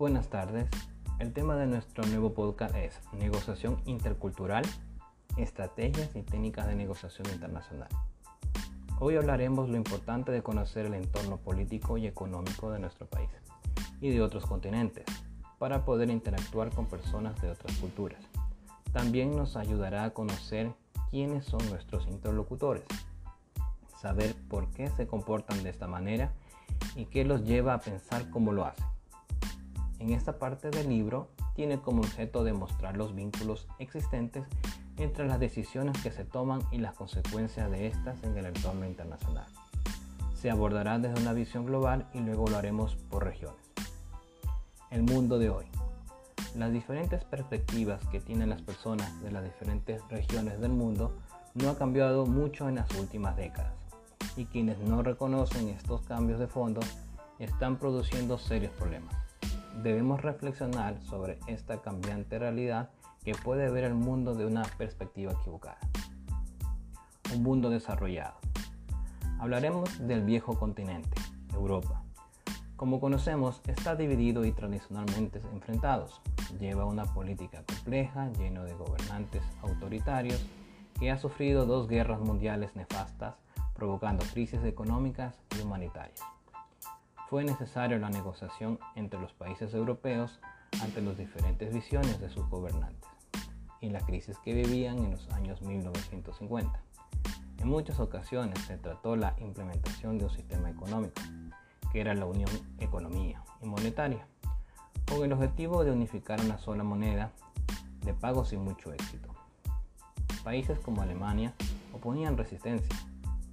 Buenas tardes. El tema de nuestro nuevo podcast es Negociación Intercultural, Estrategias y Técnicas de Negociación Internacional. Hoy hablaremos lo importante de conocer el entorno político y económico de nuestro país y de otros continentes para poder interactuar con personas de otras culturas. También nos ayudará a conocer quiénes son nuestros interlocutores, saber por qué se comportan de esta manera y qué los lleva a pensar como lo hacen. En esta parte del libro tiene como objeto demostrar los vínculos existentes entre las decisiones que se toman y las consecuencias de estas en el entorno internacional. Se abordará desde una visión global y luego lo haremos por regiones. El mundo de hoy. Las diferentes perspectivas que tienen las personas de las diferentes regiones del mundo no ha cambiado mucho en las últimas décadas y quienes no reconocen estos cambios de fondo están produciendo serios problemas debemos reflexionar sobre esta cambiante realidad que puede ver el mundo de una perspectiva equivocada. Un mundo desarrollado. Hablaremos del viejo continente, Europa. Como conocemos, está dividido y tradicionalmente enfrentados. Lleva una política compleja, lleno de gobernantes autoritarios, que ha sufrido dos guerras mundiales nefastas, provocando crisis económicas y humanitarias fue necesaria la negociación entre los países europeos ante las diferentes visiones de sus gobernantes y la crisis que vivían en los años 1950. En muchas ocasiones se trató la implementación de un sistema económico, que era la Unión Economía y Monetaria, con el objetivo de unificar una sola moneda de pago sin mucho éxito. Países como Alemania oponían resistencia,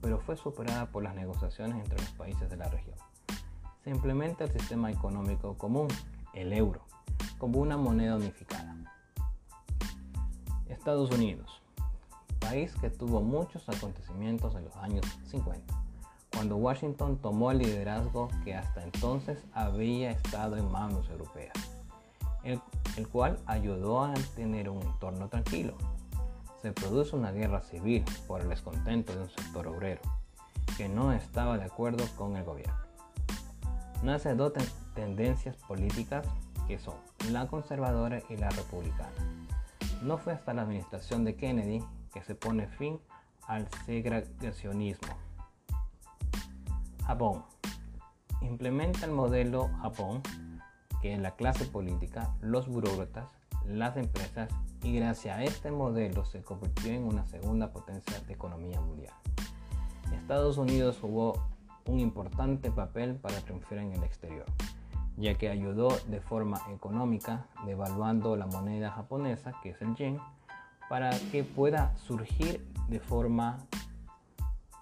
pero fue superada por las negociaciones entre los países de la región se implementa el sistema económico común, el euro, como una moneda unificada. Estados Unidos, país que tuvo muchos acontecimientos en los años 50, cuando Washington tomó el liderazgo que hasta entonces había estado en manos europeas, el, el cual ayudó a tener un entorno tranquilo. Se produce una guerra civil por el descontento de un sector obrero que no estaba de acuerdo con el gobierno nace dos tendencias políticas que son la conservadora y la republicana. No fue hasta la administración de Kennedy que se pone fin al segregacionismo. Japón. Implementa el modelo Japón, que es la clase política, los burócratas, las empresas y gracias a este modelo se convirtió en una segunda potencia de economía mundial. Estados Unidos jugó un importante papel para triunfar en el exterior, ya que ayudó de forma económica devaluando la moneda japonesa, que es el yen, para que pueda surgir de forma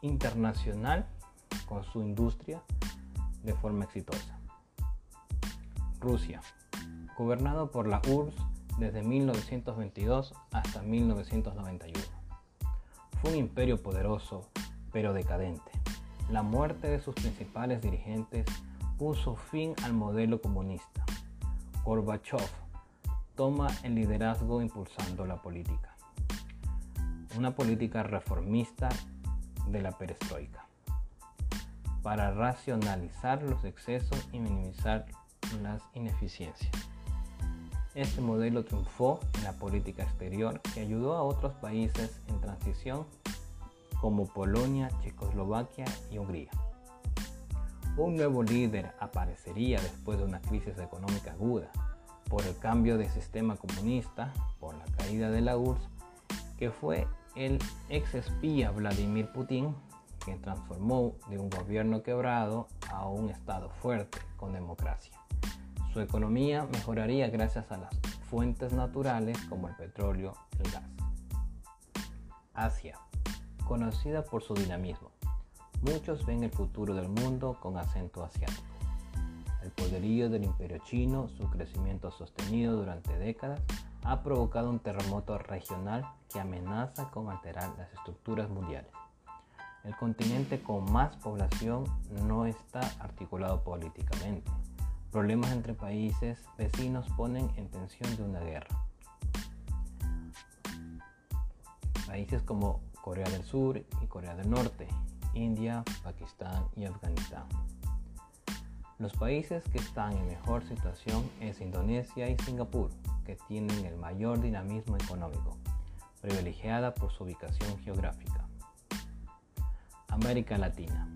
internacional con su industria de forma exitosa. Rusia, gobernado por la URSS desde 1922 hasta 1991. Fue un imperio poderoso pero decadente la muerte de sus principales dirigentes puso fin al modelo comunista. Gorbachev toma el liderazgo impulsando la política. Una política reformista de la perestroika para racionalizar los excesos y minimizar las ineficiencias. Este modelo triunfó en la política exterior y ayudó a otros países en transición como Polonia, Checoslovaquia y Hungría. Un nuevo líder aparecería después de una crisis económica aguda por el cambio de sistema comunista, por la caída de la URSS, que fue el ex espía Vladimir Putin, que transformó de un gobierno quebrado a un Estado fuerte con democracia. Su economía mejoraría gracias a las fuentes naturales como el petróleo y el gas. Asia conocida por su dinamismo. Muchos ven el futuro del mundo con acento asiático. El poderío del imperio chino, su crecimiento sostenido durante décadas, ha provocado un terremoto regional que amenaza con alterar las estructuras mundiales. El continente con más población no está articulado políticamente. Problemas entre países vecinos ponen en tensión de una guerra. Países como Corea del Sur y Corea del Norte, India, Pakistán y Afganistán. Los países que están en mejor situación es Indonesia y Singapur, que tienen el mayor dinamismo económico, privilegiada por su ubicación geográfica. América Latina,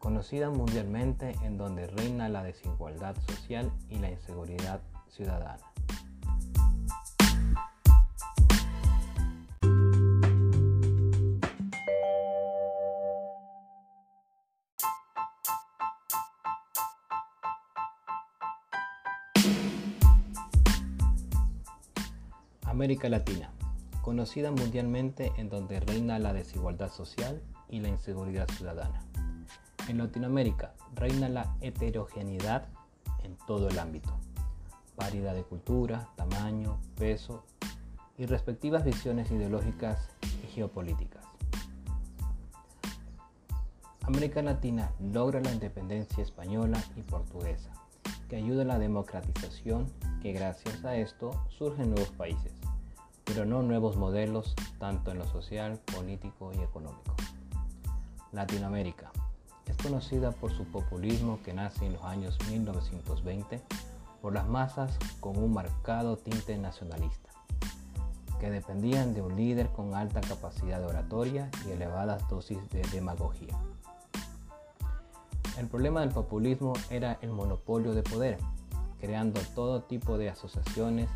conocida mundialmente en donde reina la desigualdad social y la inseguridad ciudadana. América Latina, conocida mundialmente en donde reina la desigualdad social y la inseguridad ciudadana. En Latinoamérica reina la heterogeneidad en todo el ámbito, variedad de cultura, tamaño, peso y respectivas visiones ideológicas y geopolíticas. América Latina logra la independencia española y portuguesa, que ayuda a la democratización, que gracias a esto surgen nuevos países pero no nuevos modelos tanto en lo social, político y económico. Latinoamérica es conocida por su populismo que nace en los años 1920 por las masas con un marcado tinte nacionalista, que dependían de un líder con alta capacidad de oratoria y elevadas dosis de demagogia. El problema del populismo era el monopolio de poder, creando todo tipo de asociaciones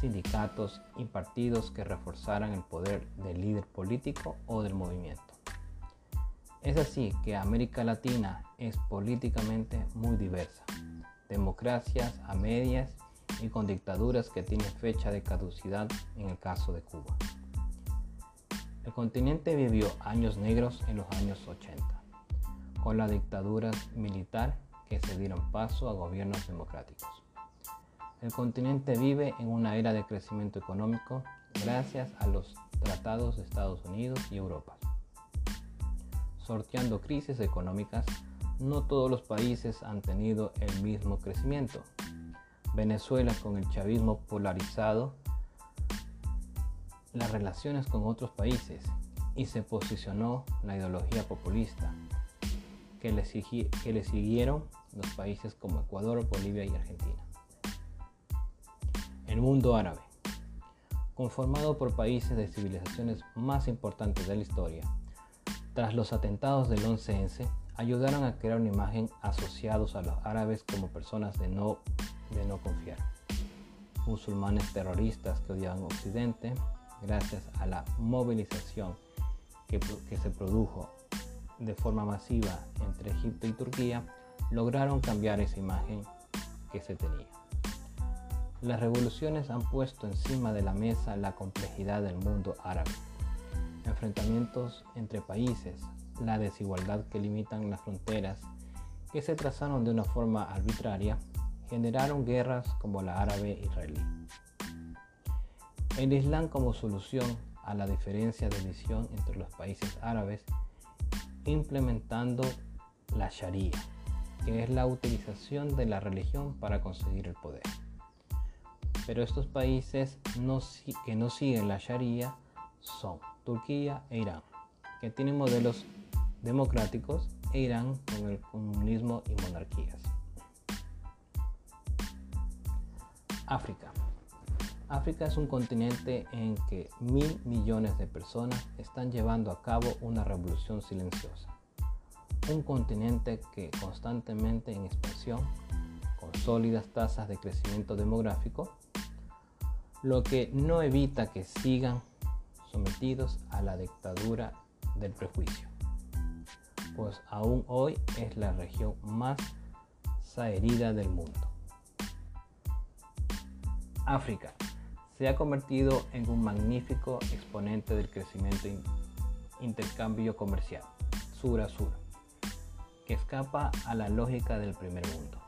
sindicatos y partidos que reforzaran el poder del líder político o del movimiento. Es así que América Latina es políticamente muy diversa, democracias a medias y con dictaduras que tienen fecha de caducidad en el caso de Cuba. El continente vivió años negros en los años 80, con la dictadura militar que se dieron paso a gobiernos democráticos. El continente vive en una era de crecimiento económico gracias a los tratados de Estados Unidos y Europa. Sorteando crisis económicas, no todos los países han tenido el mismo crecimiento. Venezuela con el chavismo polarizado las relaciones con otros países y se posicionó la ideología populista que le, siguieron los países como Ecuador, Bolivia y Argentina. El mundo árabe, conformado por países de civilizaciones más importantes de la historia, tras los atentados del 11-11, ayudaron a crear una imagen asociados a los árabes como personas de no, de no confiar. Musulmanes terroristas que odiaban Occidente, gracias a la movilización que, que se produjo de forma masiva entre Egipto y Turquía, lograron cambiar esa imagen que se tenía. Las revoluciones han puesto encima de la mesa la complejidad del mundo árabe, enfrentamientos entre países, la desigualdad que limitan las fronteras, que se trazaron de una forma arbitraria, generaron guerras como la árabe-israelí. El Islam como solución a la diferencia de visión entre los países árabes, implementando la Sharia, que es la utilización de la religión para conseguir el poder. Pero estos países que no siguen la Sharia son Turquía e Irán, que tienen modelos democráticos, e Irán con el comunismo y monarquías. África. África es un continente en que mil millones de personas están llevando a cabo una revolución silenciosa. Un continente que constantemente en expansión, con sólidas tasas de crecimiento demográfico, lo que no evita que sigan sometidos a la dictadura del prejuicio, pues aún hoy es la región más saherida del mundo. África se ha convertido en un magnífico exponente del crecimiento intercambio comercial, sur a sur, que escapa a la lógica del primer mundo,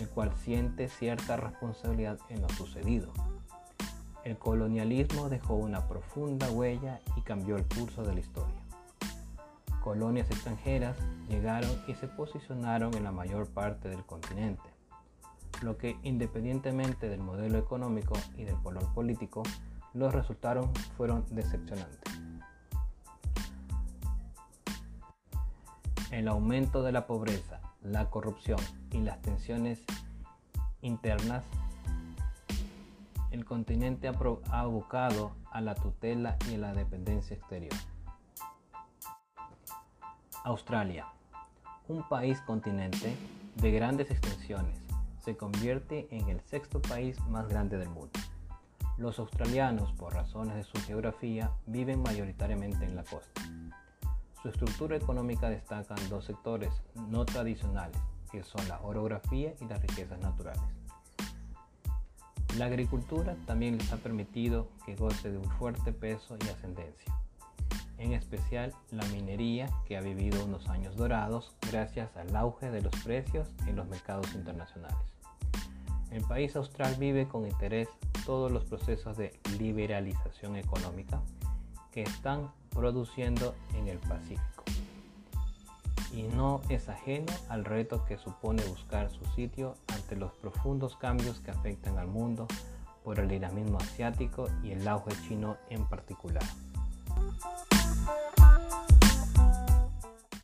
el cual siente cierta responsabilidad en lo sucedido el colonialismo dejó una profunda huella y cambió el curso de la historia. Colonias extranjeras llegaron y se posicionaron en la mayor parte del continente, lo que independientemente del modelo económico y del color político, los resultados fueron decepcionantes. el aumento de la pobreza, la corrupción y las tensiones internas, el continente ha abocado a la tutela y a la dependencia exterior. Australia, un país continente de grandes extensiones, se convierte en el sexto país más grande del mundo. Los australianos, por razones de su geografía, viven mayoritariamente en la costa. Su estructura económica destaca en dos sectores no tradicionales, que son la orografía y las riquezas naturales. La agricultura también les ha permitido que goce de un fuerte peso y ascendencia en especial la minería que ha vivido unos años dorados gracias al auge de los precios en los mercados internacionales. El país austral vive con interés todos los procesos de liberalización económica que están produciendo en el Pacífico y no es ajeno al reto que supone buscar su sitio ante los profundos cambios que afectan al mundo por el dinamismo asiático y el auge chino en particular.